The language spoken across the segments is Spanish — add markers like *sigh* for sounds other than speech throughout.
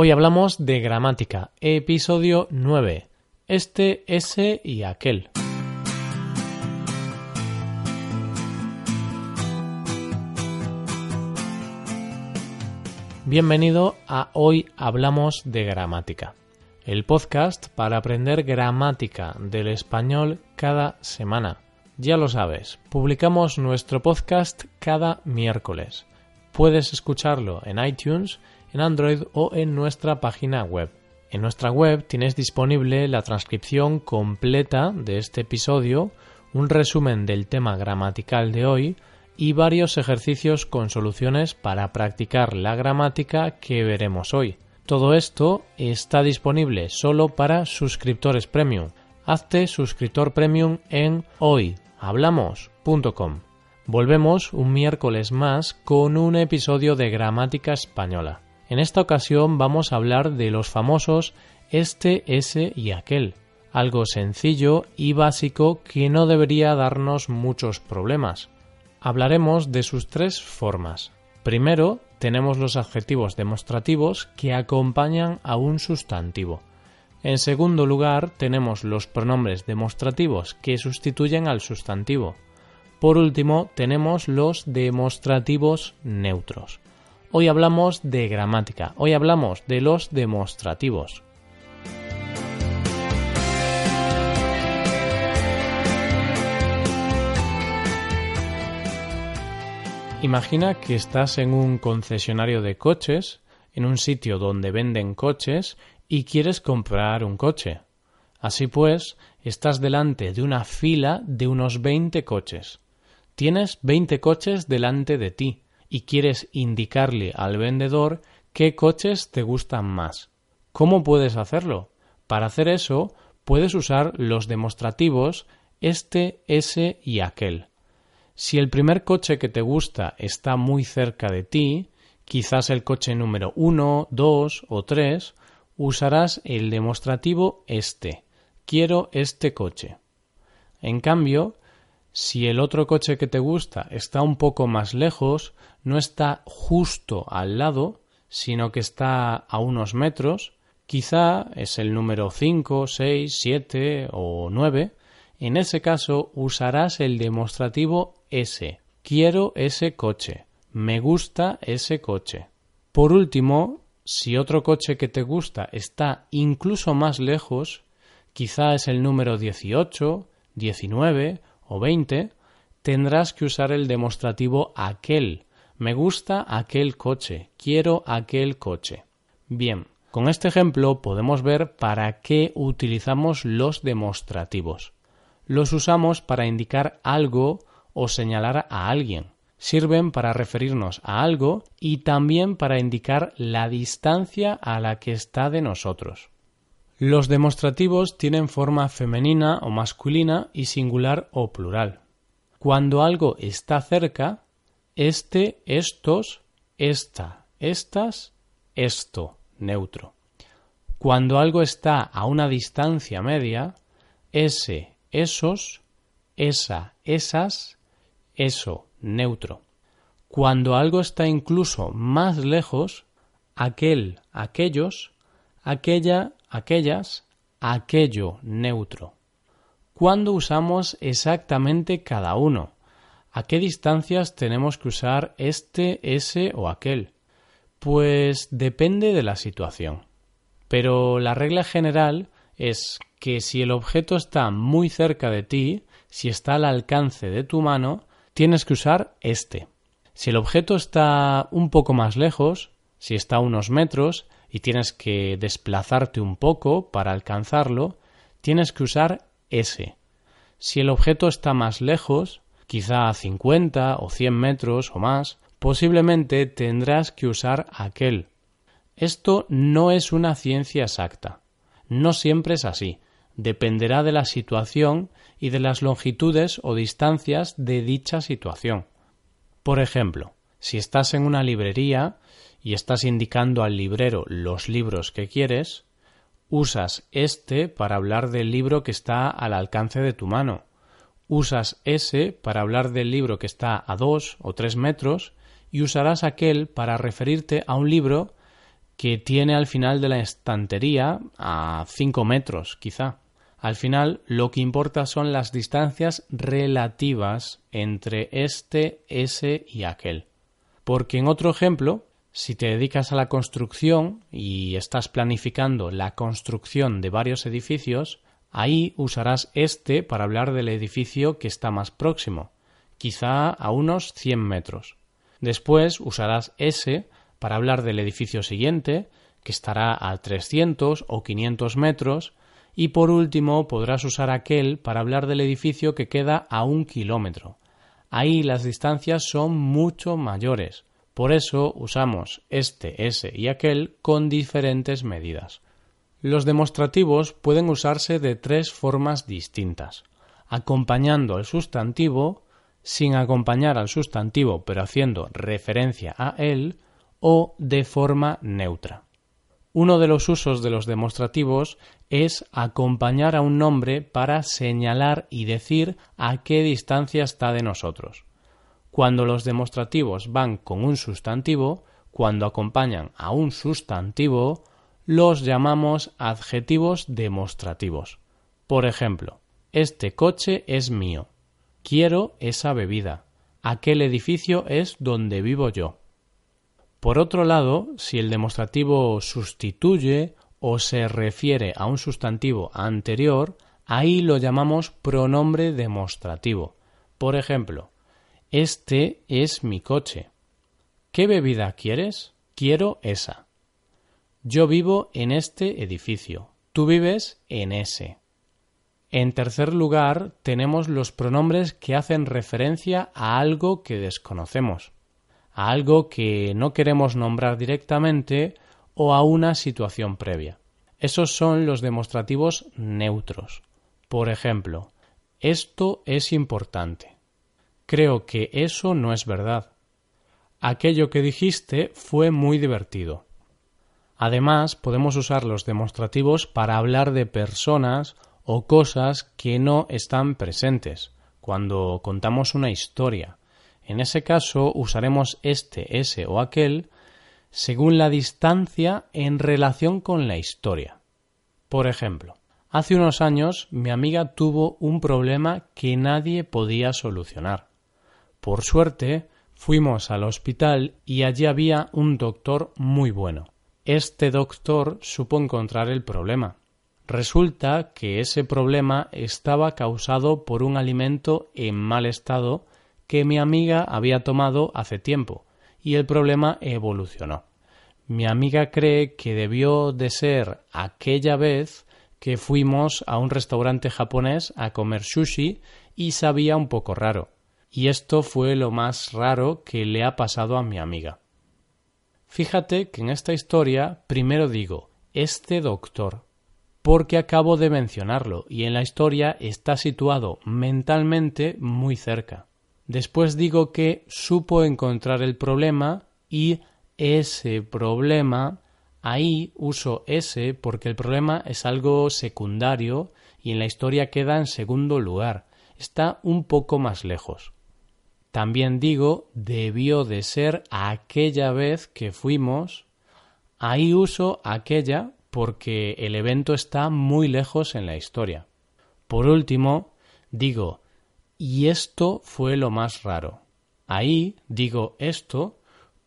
Hoy hablamos de gramática, episodio 9. Este, ese y aquel. Bienvenido a Hoy Hablamos de Gramática, el podcast para aprender gramática del español cada semana. Ya lo sabes, publicamos nuestro podcast cada miércoles. Puedes escucharlo en iTunes en Android o en nuestra página web. En nuestra web tienes disponible la transcripción completa de este episodio, un resumen del tema gramatical de hoy y varios ejercicios con soluciones para practicar la gramática que veremos hoy. Todo esto está disponible solo para suscriptores premium. Hazte suscriptor premium en hoyhablamos.com. Volvemos un miércoles más con un episodio de gramática española. En esta ocasión vamos a hablar de los famosos este, ese y aquel, algo sencillo y básico que no debería darnos muchos problemas. Hablaremos de sus tres formas. Primero, tenemos los adjetivos demostrativos que acompañan a un sustantivo. En segundo lugar, tenemos los pronombres demostrativos que sustituyen al sustantivo. Por último, tenemos los demostrativos neutros. Hoy hablamos de gramática, hoy hablamos de los demostrativos. Imagina que estás en un concesionario de coches, en un sitio donde venden coches y quieres comprar un coche. Así pues, estás delante de una fila de unos 20 coches. Tienes 20 coches delante de ti y quieres indicarle al vendedor qué coches te gustan más. ¿Cómo puedes hacerlo? Para hacer eso, puedes usar los demostrativos este, ese y aquel. Si el primer coche que te gusta está muy cerca de ti, quizás el coche número 1, 2 o 3, usarás el demostrativo este. Quiero este coche. En cambio, si el otro coche que te gusta está un poco más lejos, no está justo al lado, sino que está a unos metros, quizá es el número 5, 6, 7 o 9, en ese caso usarás el demostrativo ese. Quiero ese coche. Me gusta ese coche. Por último, si otro coche que te gusta está incluso más lejos, quizá es el número 18, 19 o 20, tendrás que usar el demostrativo aquel. Me gusta aquel coche. Quiero aquel coche. Bien, con este ejemplo podemos ver para qué utilizamos los demostrativos. Los usamos para indicar algo o señalar a alguien. Sirven para referirnos a algo y también para indicar la distancia a la que está de nosotros. Los demostrativos tienen forma femenina o masculina y singular o plural. Cuando algo está cerca, este, estos, esta, estas, esto, neutro. Cuando algo está a una distancia media, ese, esos, esa, esas, eso, neutro. Cuando algo está incluso más lejos, aquel, aquellos, aquella, aquellas, aquello neutro. ¿Cuándo usamos exactamente cada uno? ¿A qué distancias tenemos que usar este, ese o aquel? Pues depende de la situación. Pero la regla general es que si el objeto está muy cerca de ti, si está al alcance de tu mano, tienes que usar este. Si el objeto está un poco más lejos, si está a unos metros, y tienes que desplazarte un poco para alcanzarlo, tienes que usar ese. Si el objeto está más lejos, quizá a 50 o 100 metros o más, posiblemente tendrás que usar aquel. Esto no es una ciencia exacta. No siempre es así. Dependerá de la situación y de las longitudes o distancias de dicha situación. Por ejemplo, si estás en una librería y estás indicando al librero los libros que quieres, usas este para hablar del libro que está al alcance de tu mano. Usas ese para hablar del libro que está a dos o tres metros y usarás aquel para referirte a un libro que tiene al final de la estantería a 5 metros, quizá. Al final, lo que importa son las distancias relativas entre este, ese y aquel. Porque en otro ejemplo, si te dedicas a la construcción y estás planificando la construcción de varios edificios, ahí usarás este para hablar del edificio que está más próximo, quizá a unos 100 metros. Después usarás ese para hablar del edificio siguiente, que estará a 300 o 500 metros, y por último podrás usar aquel para hablar del edificio que queda a un kilómetro. Ahí las distancias son mucho mayores. Por eso usamos este, ese y aquel con diferentes medidas. Los demostrativos pueden usarse de tres formas distintas. Acompañando al sustantivo, sin acompañar al sustantivo pero haciendo referencia a él, o de forma neutra. Uno de los usos de los demostrativos es acompañar a un nombre para señalar y decir a qué distancia está de nosotros. Cuando los demostrativos van con un sustantivo, cuando acompañan a un sustantivo, los llamamos adjetivos demostrativos. Por ejemplo, este coche es mío. Quiero esa bebida. Aquel edificio es donde vivo yo. Por otro lado, si el demostrativo sustituye o se refiere a un sustantivo anterior, ahí lo llamamos pronombre demostrativo. Por ejemplo, este es mi coche. ¿Qué bebida quieres? Quiero esa. Yo vivo en este edificio. Tú vives en ese. En tercer lugar, tenemos los pronombres que hacen referencia a algo que desconocemos a algo que no queremos nombrar directamente o a una situación previa. Esos son los demostrativos neutros. Por ejemplo, esto es importante. Creo que eso no es verdad. Aquello que dijiste fue muy divertido. Además, podemos usar los demostrativos para hablar de personas o cosas que no están presentes, cuando contamos una historia. En ese caso usaremos este, ese o aquel según la distancia en relación con la historia. Por ejemplo, hace unos años mi amiga tuvo un problema que nadie podía solucionar. Por suerte, fuimos al hospital y allí había un doctor muy bueno. Este doctor supo encontrar el problema. Resulta que ese problema estaba causado por un alimento en mal estado que mi amiga había tomado hace tiempo, y el problema evolucionó. Mi amiga cree que debió de ser aquella vez que fuimos a un restaurante japonés a comer sushi y sabía un poco raro. Y esto fue lo más raro que le ha pasado a mi amiga. Fíjate que en esta historia primero digo este doctor, porque acabo de mencionarlo y en la historia está situado mentalmente muy cerca. Después digo que supo encontrar el problema y ese problema, ahí uso ese porque el problema es algo secundario y en la historia queda en segundo lugar, está un poco más lejos. También digo debió de ser aquella vez que fuimos, ahí uso aquella porque el evento está muy lejos en la historia. Por último, digo y esto fue lo más raro. Ahí digo esto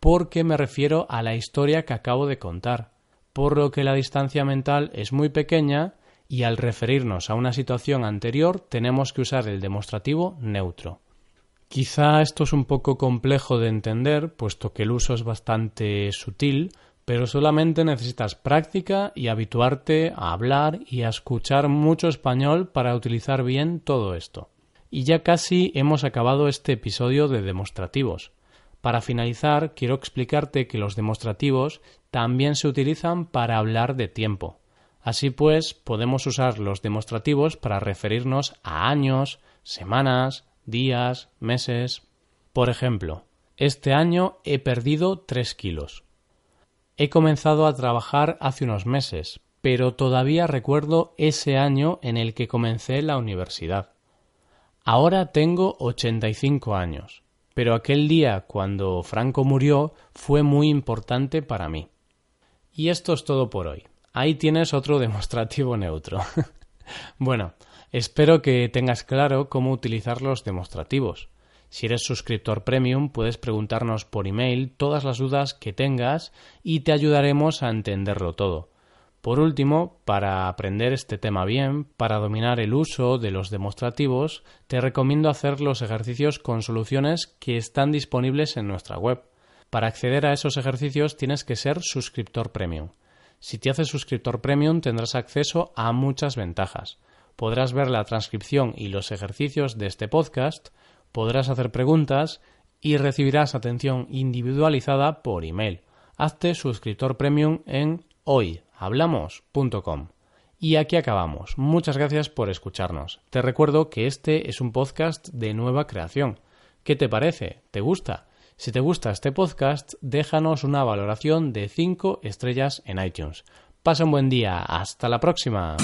porque me refiero a la historia que acabo de contar, por lo que la distancia mental es muy pequeña y al referirnos a una situación anterior tenemos que usar el demostrativo neutro. Quizá esto es un poco complejo de entender, puesto que el uso es bastante sutil, pero solamente necesitas práctica y habituarte a hablar y a escuchar mucho español para utilizar bien todo esto. Y ya casi hemos acabado este episodio de demostrativos. Para finalizar, quiero explicarte que los demostrativos también se utilizan para hablar de tiempo. Así pues, podemos usar los demostrativos para referirnos a años, semanas, días, meses. Por ejemplo, este año he perdido tres kilos. He comenzado a trabajar hace unos meses, pero todavía recuerdo ese año en el que comencé la universidad. Ahora tengo 85 años, pero aquel día cuando Franco murió fue muy importante para mí. Y esto es todo por hoy. Ahí tienes otro *laughs* demostrativo neutro. *laughs* bueno, espero que tengas claro cómo utilizar los demostrativos. Si eres suscriptor premium, puedes preguntarnos por email todas las dudas que tengas y te ayudaremos a entenderlo todo. Por último, para aprender este tema bien, para dominar el uso de los demostrativos, te recomiendo hacer los ejercicios con soluciones que están disponibles en nuestra web. Para acceder a esos ejercicios tienes que ser suscriptor premium. Si te haces suscriptor premium tendrás acceso a muchas ventajas. Podrás ver la transcripción y los ejercicios de este podcast, podrás hacer preguntas y recibirás atención individualizada por email. Hazte suscriptor premium en hoy hablamos.com. Y aquí acabamos. Muchas gracias por escucharnos. Te recuerdo que este es un podcast de nueva creación. ¿Qué te parece? ¿Te gusta? Si te gusta este podcast, déjanos una valoración de 5 estrellas en iTunes. Pasa un buen día. Hasta la próxima.